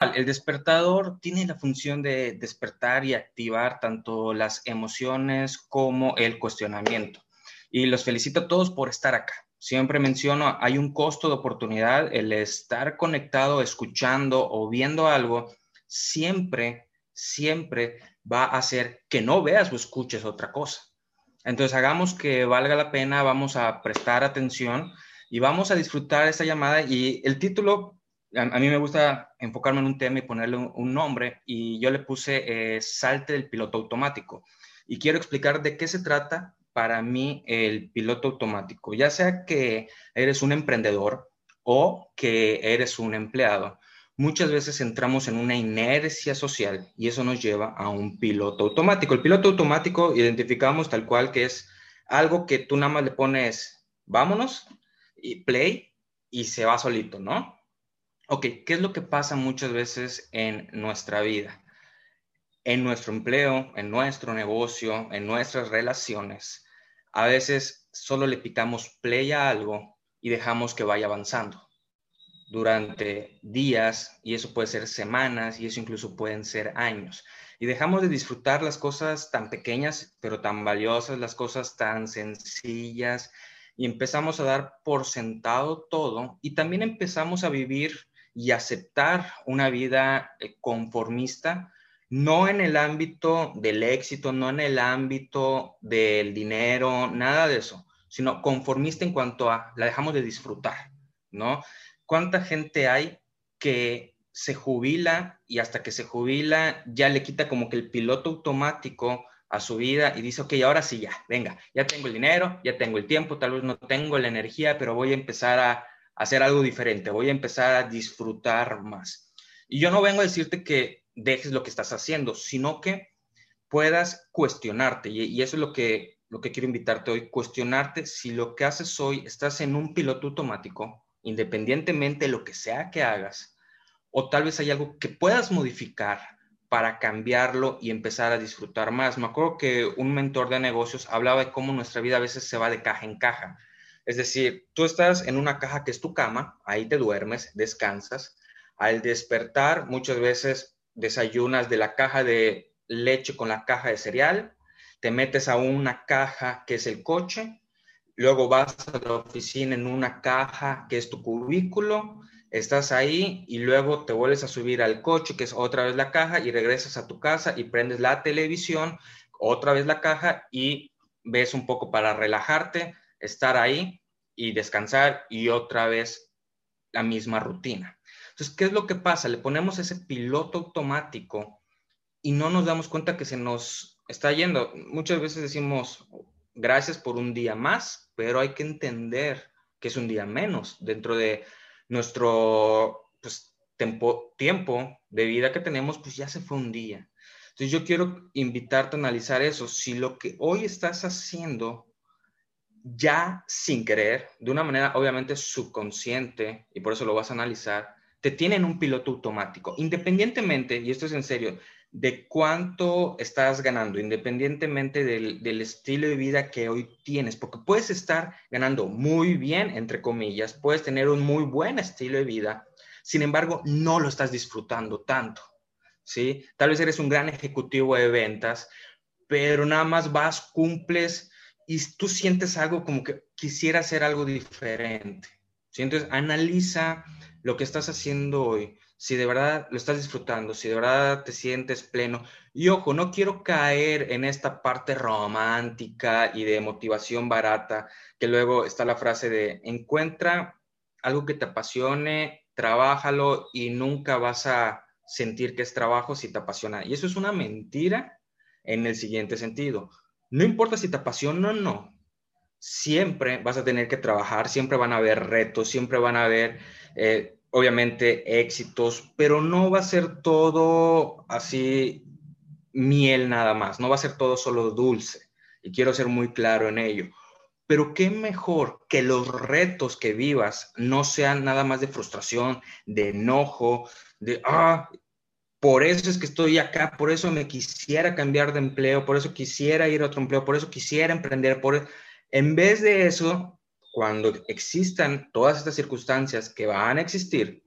El despertador tiene la función de despertar y activar tanto las emociones como el cuestionamiento. Y los felicito a todos por estar acá. Siempre menciono, hay un costo de oportunidad, el estar conectado, escuchando o viendo algo, siempre, siempre va a hacer que no veas o escuches otra cosa. Entonces, hagamos que valga la pena, vamos a prestar atención y vamos a disfrutar esta llamada. Y el título a, mí me gusta enfocarme en un tema y ponerle un, nombre y yo le puse eh, Salte del piloto automático. Y quiero explicar de qué se trata para mí el piloto automático, ya sea que eres un emprendedor o que eres un empleado. Muchas veces entramos en una inercia social y eso nos lleva a un piloto automático. El piloto automático identificamos tal cual que es algo que tú nada más le pones, vámonos, y play y se va solito, ¿no? Ok, ¿qué es lo que pasa muchas veces en nuestra vida? En nuestro empleo, en nuestro negocio, en nuestras relaciones. A veces solo le picamos play a algo y dejamos que vaya avanzando durante días y eso puede ser semanas y eso incluso pueden ser años. Y dejamos de disfrutar las cosas tan pequeñas pero tan valiosas, las cosas tan sencillas y empezamos a dar por sentado todo y también empezamos a vivir y aceptar una vida eh, conformista, no en el ámbito del éxito, no en el ámbito del dinero, nada de eso, sino conformista en cuanto a la dejamos de disfrutar, ¿no? ¿Cuánta gente hay que se jubila y hasta que se jubila ya le quita como que el piloto automático a su vida y dice, ok, ahora sí ya, venga, ya tengo el dinero, ya tengo el tiempo, tal vez no tengo la energía, pero voy a empezar a hacer algo diferente, voy a empezar a disfrutar más. Y yo no vengo a decirte que dejes lo que estás haciendo, sino que puedas cuestionarte. Y, eso es lo que, lo que quiero invitarte hoy, cuestionarte si lo que haces hoy estás en un piloto automático, independientemente de lo que sea que hagas, o tal vez hay algo que puedas modificar para cambiarlo y empezar a disfrutar más. Me acuerdo que un mentor de negocios hablaba de cómo nuestra vida a veces se va de caja en caja. Es decir, tú estás en una caja que es tu cama, ahí te duermes, descansas. Al despertar, muchas veces desayunas de la caja de leche con la caja de cereal, te metes a una caja que es el coche, luego vas a la oficina en una caja que es tu cubículo, estás ahí y luego te vuelves a subir al coche que es otra vez la caja y regresas a tu casa y prendes la televisión, otra vez la caja y ves un poco para relajarte, estar ahí y descansar y otra vez la misma rutina. Entonces, ¿qué es lo que pasa? Le ponemos ese piloto automático y no nos damos cuenta que se nos está yendo. Muchas veces decimos, gracias por un día más, pero hay que entender que es un día menos dentro de nuestro pues, tiempo, tiempo de vida que tenemos, pues ya se fue un día. Entonces yo quiero invitarte a analizar eso. Si lo que hoy estás haciendo ya sin querer, de una manera obviamente subconsciente, y por eso lo vas a analizar, te tienen un piloto automático, independientemente, y esto es en serio, de cuánto estás ganando, independientemente del, estilo de vida que hoy tienes, porque puedes estar ganando muy bien, entre comillas, puedes tener un muy buen estilo de vida, sin embargo, no lo estás disfrutando tanto, ¿sí? Tal vez eres un gran ejecutivo de ventas, pero nada más vas, cumples y tú sientes algo como que quisiera hacer algo diferente. Entonces, analiza lo que estás haciendo hoy, si de verdad lo estás disfrutando, si de verdad te sientes pleno. Y ojo, no quiero caer en esta parte romántica y de motivación barata, que luego está la frase de encuentra algo que te apasione, trabájalo y nunca vas a sentir que es trabajo si te apasiona. Y eso es una mentira en el siguiente sentido. No importa si te apasiona o no, siempre vas a tener que trabajar, siempre van a haber retos, siempre van a haber, eh, obviamente, éxitos, pero no va a ser todo así miel nada más, no va a ser todo solo dulce. Y quiero ser muy claro en ello. Pero qué mejor que los retos que vivas no sean nada más de frustración, de enojo, de, ah, por eso es que estoy acá, por eso me quisiera cambiar de empleo, por eso quisiera ir a otro empleo, por eso quisiera emprender, por en vez de eso, cuando existan todas estas circunstancias que van a existir,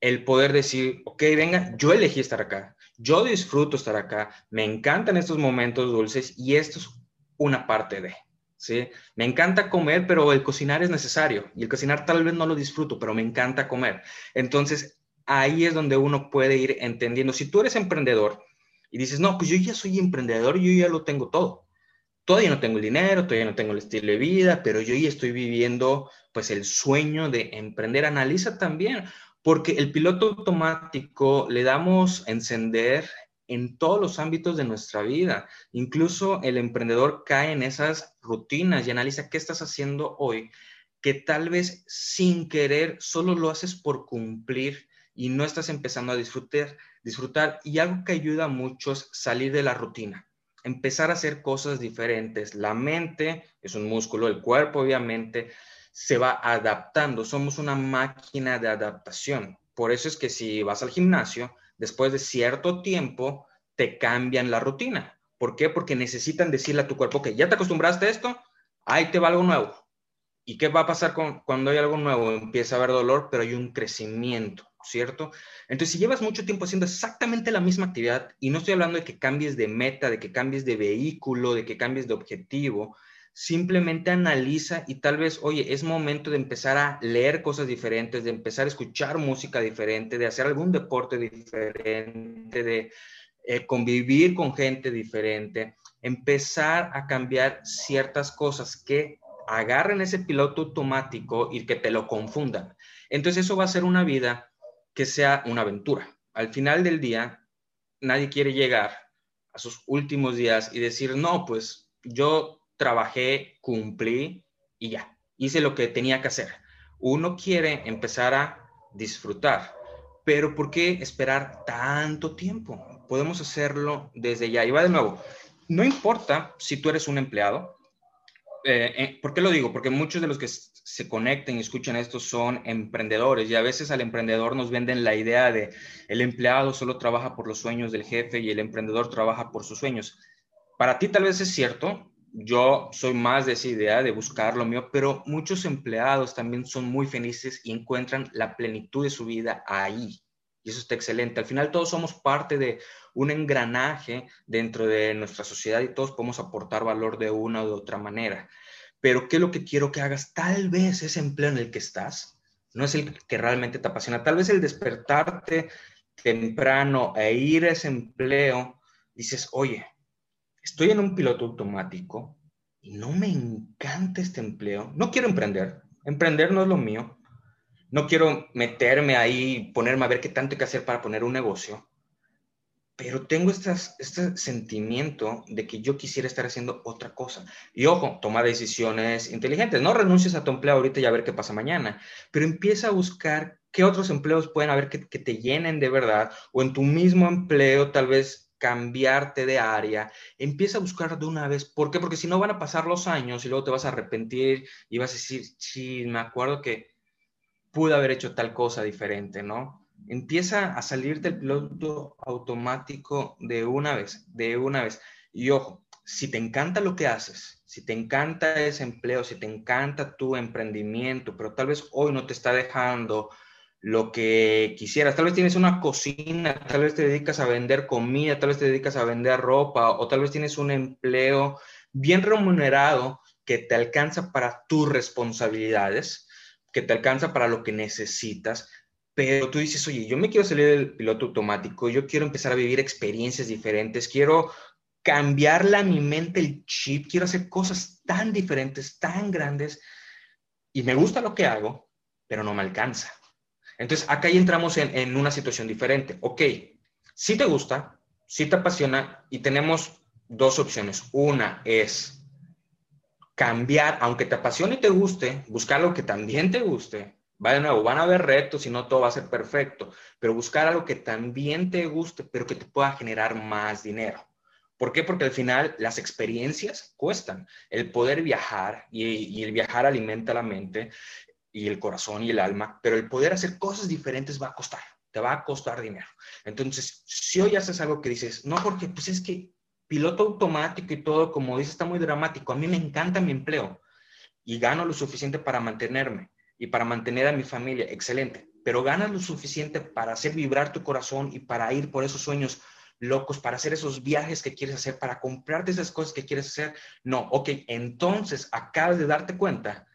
el poder decir, ok, venga, yo elegí estar acá, yo disfruto estar acá, me encantan estos momentos dulces y esto es una parte de, ¿sí? Me encanta comer, pero el cocinar es necesario y el cocinar tal vez no lo disfruto, pero me encanta comer. Entonces, ahí es donde uno puede ir entendiendo. Si tú eres emprendedor y dices, no, pues yo ya soy emprendedor, yo ya lo tengo todo. Todavía no tengo el dinero, todavía no tengo el estilo de vida, pero yo ya estoy viviendo pues el sueño de emprender. Analiza también, porque el piloto automático le damos encender en todos los ámbitos de nuestra vida. Incluso el emprendedor cae en esas rutinas y analiza qué estás haciendo hoy, que tal vez sin querer solo lo haces por cumplir y no estás empezando a disfrutar, disfrutar. Y algo que ayuda mucho es salir de la rutina, empezar a hacer cosas diferentes. La mente es un músculo, el cuerpo obviamente se va adaptando. Somos una máquina de adaptación. Por eso es que si vas al gimnasio, después de cierto tiempo, te cambian la rutina. ¿Por qué? Porque necesitan decirle a tu cuerpo que ya te acostumbraste a esto, ahí te va algo nuevo. ¿Y qué va a pasar con, cuando hay algo nuevo? Empieza a haber dolor, pero hay un crecimiento, ¿cierto? Entonces, si llevas mucho tiempo haciendo exactamente la misma actividad, y no estoy hablando de que cambies de meta, de que cambies de vehículo, de que cambies de objetivo, simplemente analiza y tal vez, oye, es momento de empezar a leer cosas diferentes, de empezar a escuchar música diferente, de hacer algún deporte diferente, de eh, convivir con gente diferente, empezar a cambiar ciertas cosas que agarren ese piloto automático y que te lo confundan. Entonces eso va a ser una vida que sea una aventura. Al final del día, nadie quiere llegar a sus últimos días y decir, no, pues yo trabajé, cumplí y ya, hice lo que tenía que hacer. Uno quiere empezar a disfrutar, pero ¿por qué esperar tanto tiempo? Podemos hacerlo desde ya. Y va de nuevo, no importa si tú eres un empleado. Eh, eh, ¿Por qué lo digo? Porque muchos de los que se conecten y escuchan esto son emprendedores y a veces al emprendedor nos venden la idea de el empleado solo trabaja por los sueños del jefe y el emprendedor trabaja por sus sueños. Para ti tal vez es cierto, yo soy más de esa idea de buscar lo mío, pero muchos empleados también son muy felices y encuentran la plenitud de su vida ahí. Y eso está excelente. Al final todos somos parte de un engranaje dentro de nuestra sociedad y todos podemos aportar valor de una u otra manera. Pero ¿qué es lo que quiero que hagas? Tal vez ese empleo en el que estás no es el que realmente te apasiona. Tal vez el despertarte temprano e ir a ese empleo, dices, oye, estoy en un piloto automático y no me encanta este empleo. No quiero emprender. Emprender no es lo mío. No quiero meterme ahí, ponerme a ver qué tanto hay que hacer para poner un negocio. Pero tengo este sentimiento de que yo quisiera estar haciendo otra cosa. Y ojo, toma decisiones inteligentes. No renuncies a tu empleo ahorita y a ver qué pasa mañana. Pero empieza a buscar qué otros empleos pueden haber que, que te llenen de verdad. O en tu mismo empleo tal vez cambiarte de área, empieza a buscar de una vez. ¿Por qué? Porque si no van a pasar los años y luego te vas a arrepentir y vas a decir, sí, me acuerdo que pude haber hecho tal cosa diferente, ¿no? Empieza a salir del piloto automático de una vez, de una vez. Y ojo, si te encanta lo que haces, si te encanta ese empleo, si te encanta tu emprendimiento, pero tal vez hoy no te está dejando lo que quisieras. Tal vez tienes una cocina, tal vez te dedicas a vender comida, tal vez te dedicas a vender ropa o tal vez tienes un empleo bien remunerado que te alcanza para tus responsabilidades, que te alcanza para lo que necesitas, pero tú dices, oye, yo me quiero salir del piloto automático, yo quiero empezar a vivir experiencias diferentes, quiero cambiarle a mi mente el chip, quiero hacer cosas tan diferentes, tan grandes, y me gusta lo que hago, pero no me alcanza entonces, acá ya entramos en, una situación diferente. Ok, si te gusta, si te apasiona y tenemos dos opciones. Una es cambiar, aunque te apasione y te guste, buscar algo que también te guste. Va de nuevo, van a haber retos y no todo va a ser perfecto, pero buscar algo que también te guste, pero que te pueda generar más dinero. ¿Por qué? Porque al final las experiencias cuestan. El poder viajar y, y, el viajar alimenta la mente y el corazón y el alma, pero el poder hacer cosas diferentes va a costar, te va a costar dinero. Entonces, si hoy haces algo que dices, no, porque pues es que piloto automático y todo, como dices, está muy dramático, a mí me encanta mi empleo y gano lo suficiente para mantenerme y para mantener a mi familia, excelente, pero ganas lo suficiente para hacer vibrar tu corazón y para ir por esos sueños locos, para hacer esos viajes que quieres hacer, para comprarte esas cosas que quieres hacer. No, ok, entonces acabas de darte cuenta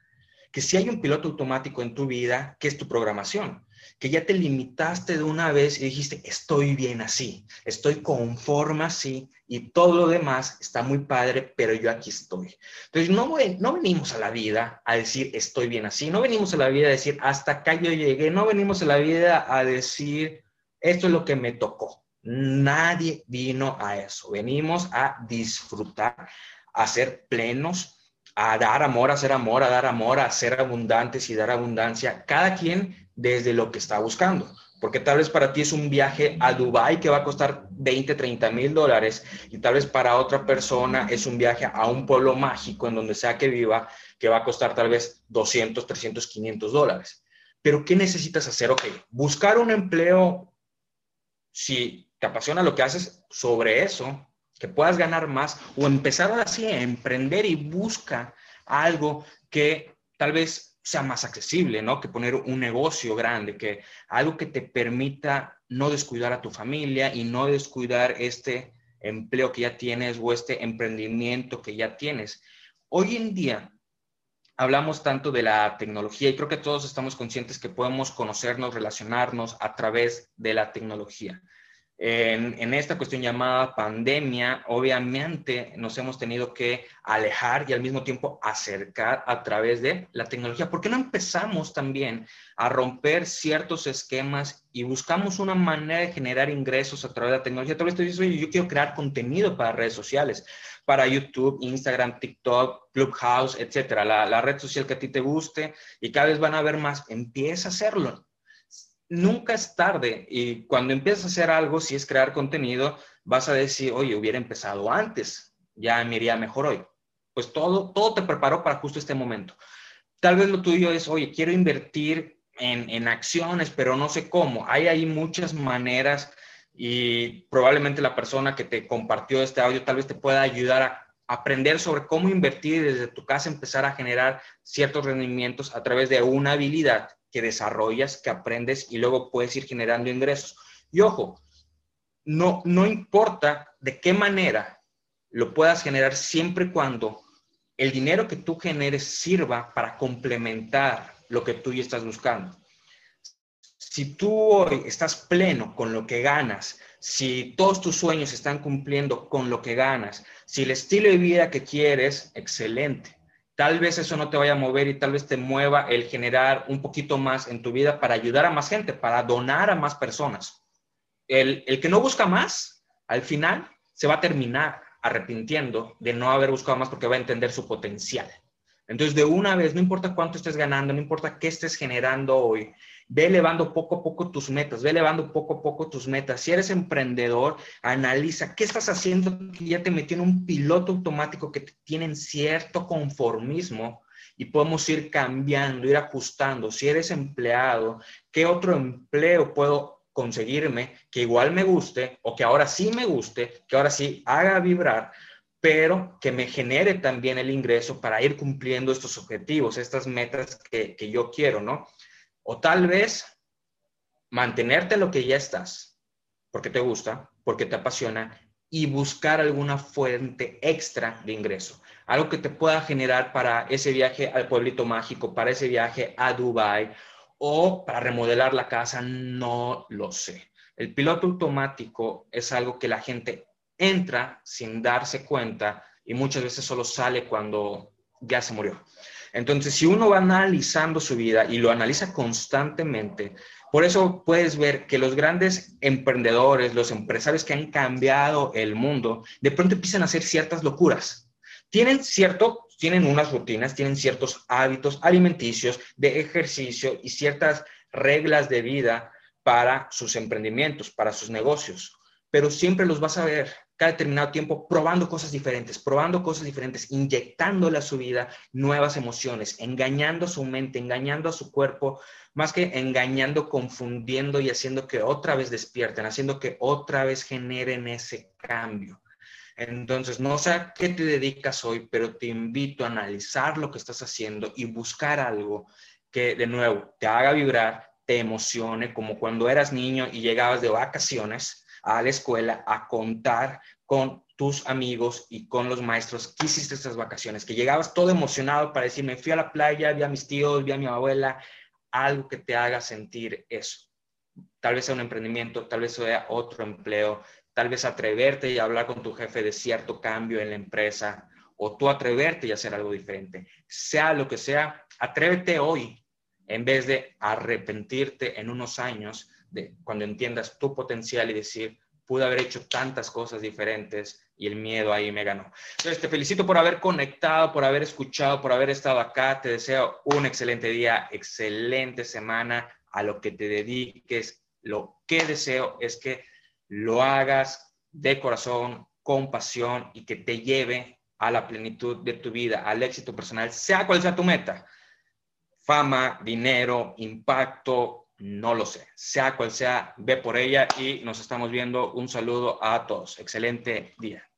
que si hay un piloto automático en tu vida, que es tu programación, que ya te limitaste de una vez y dijiste, estoy bien así, estoy conforme así y todo lo demás está muy padre, pero yo aquí estoy. Entonces, no, no venimos a la vida a decir, estoy bien así, no venimos a la vida a decir, hasta acá yo llegué, no venimos a la vida a decir, esto es lo que me tocó. Nadie vino a eso, venimos a disfrutar, a ser plenos, a dar amor, a hacer amor, a dar amor, a ser abundantes y dar abundancia, cada quien desde lo que está buscando. Porque tal vez para ti es un viaje a Dubai que va a costar 20, 30 mil dólares y tal vez para otra persona es un viaje a un pueblo mágico en donde sea que viva que va a costar tal vez 200, 300, 500 dólares. Pero ¿qué necesitas hacer? Ok, buscar un empleo, si te apasiona lo que haces sobre eso, que puedas ganar más o empezar así a emprender y busca algo que tal vez sea más accesible, ¿no? Que poner un negocio grande, que algo que te permita no descuidar a tu familia y no descuidar este empleo que ya tienes o este emprendimiento que ya tienes. Hoy en día hablamos tanto de la tecnología y creo que todos estamos conscientes que podemos conocernos, relacionarnos a través de la tecnología en, esta cuestión llamada pandemia, obviamente nos hemos tenido que alejar y al mismo tiempo acercar a través de la tecnología. ¿Por qué no empezamos también a romper ciertos esquemas y buscamos una manera de generar ingresos a través de la tecnología? Tal vez tú dices, yo quiero crear contenido para redes sociales, para YouTube, Instagram, TikTok, Clubhouse, etcétera, la, la red social que a ti te guste y cada vez van a haber más. Empieza a hacerlo nunca es tarde y cuando empiezas a hacer algo, si es crear contenido, vas a decir, oye, hubiera empezado antes, ya me iría mejor hoy. Pues todo, todo te preparó para justo este momento. Tal vez lo tuyo es, oye, quiero invertir en, en acciones, pero no sé cómo. Hay ahí muchas maneras y probablemente la persona que te compartió este audio tal vez te pueda ayudar a aprender sobre cómo invertir y desde tu casa empezar a generar ciertos rendimientos a través de una habilidad que desarrollas, que aprendes y luego puedes ir generando ingresos. Y ojo, no, no importa de qué manera lo puedas generar siempre y cuando el dinero que tú generes sirva para complementar lo que tú ya estás buscando. Si tú hoy estás pleno con lo que ganas, si todos tus sueños están cumpliendo con lo que ganas, si el estilo de vida que quieres, excelente tal vez eso no te vaya a mover y tal vez te mueva el generar un poquito más en tu vida para ayudar a más gente, para donar a más personas. El, que no busca más, al final se va a terminar arrepintiendo de no haber buscado más porque va a entender su potencial. Entonces, de una vez, no importa cuánto estés ganando, no importa qué estés generando hoy, ve elevando poco a poco tus metas, ve elevando poco a poco tus metas. Si eres emprendedor, analiza qué estás haciendo que ya te metió en un piloto automático que tienen cierto conformismo y podemos ir cambiando, ir ajustando. Si eres empleado, ¿qué otro empleo puedo conseguirme que igual me guste o que ahora sí me guste, que ahora sí haga vibrar? Pero que me genere también el ingreso para ir cumpliendo estos objetivos, estas metas que, que yo quiero, ¿no? O tal vez mantenerte lo que ya estás, porque te gusta, porque te apasiona, y buscar alguna fuente extra de ingreso. Algo que te pueda generar para ese viaje al pueblito mágico, para ese viaje a Dubai o para remodelar la casa, no lo sé. El piloto automático es algo que la gente entra sin darse cuenta y muchas veces solo sale cuando ya se murió. Entonces, si uno va analizando su vida y lo analiza constantemente, por eso puedes ver que los grandes emprendedores, los empresarios que han cambiado el mundo, de pronto empiezan a hacer ciertas locuras. Tienen cierto, tienen unas rutinas, tienen ciertos hábitos alimenticios, de ejercicio y ciertas reglas de vida para sus emprendimientos, para sus negocios, pero siempre los vas a ver cada determinado tiempo probando cosas diferentes, probando cosas diferentes, inyectándole a su vida nuevas emociones, engañando a su mente, engañando a su cuerpo, más que engañando, confundiendo y haciendo que otra vez despierten, haciendo que otra vez generen ese cambio. Entonces, no sé a qué te dedicas hoy, pero te invito a analizar lo que estás haciendo y buscar algo que, de nuevo, te haga vibrar, te emocione como cuando eras niño y llegabas de vacaciones a la escuela a contar con tus amigos y con los maestros que hiciste estas vacaciones, que llegabas todo emocionado para decir, me fui a la playa, vi a mis tíos, vi a mi abuela, algo que te haga sentir eso. Tal vez sea un emprendimiento, tal vez sea otro empleo, tal vez atreverte y hablar con tu jefe de cierto cambio en la empresa o tú atreverte y hacer algo diferente. Sea lo que sea, atrévete hoy en vez de arrepentirte en unos años de cuando entiendas tu potencial y decir, pude haber hecho tantas cosas diferentes y el miedo ahí me ganó. Entonces, te felicito por haber conectado, por haber escuchado, por haber estado acá. Te deseo un excelente día, excelente semana a lo que te dediques. Lo que deseo es que lo hagas de corazón, con pasión y que te lleve a la plenitud de tu vida, al éxito personal, sea cual sea tu meta. Fama, dinero, impacto, no lo sé. Sea cual sea, ve por ella y nos estamos viendo. Un saludo a todos. Excelente día.